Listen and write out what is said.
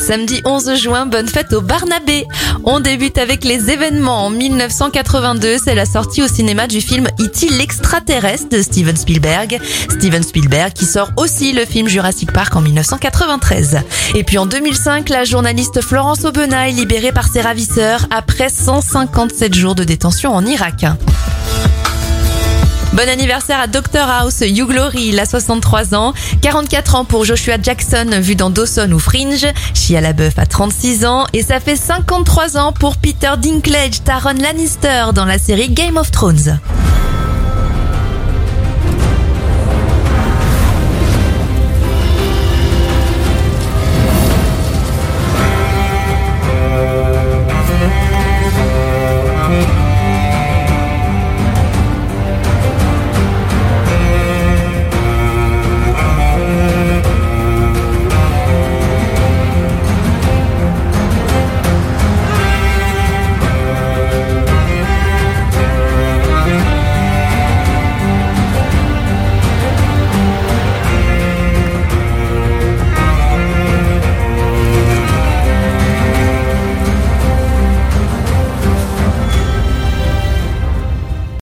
Samedi 11 juin, bonne fête au Barnabé. On débute avec les événements. En 1982, c'est la sortie au cinéma du film E.T. l'extraterrestre de Steven Spielberg. Steven Spielberg qui sort aussi le film Jurassic Park en 1993. Et puis en 2005, la journaliste Florence Aubenas est libérée par ses ravisseurs après 157 jours de détention en Irak. Bon anniversaire à Dr House, Hugh Glory, il a 63 ans. 44 ans pour Joshua Jackson, vu dans Dawson ou Fringe. Shia LaBeouf a 36 ans. Et ça fait 53 ans pour Peter Dinklage, Taron Lannister dans la série Game of Thrones.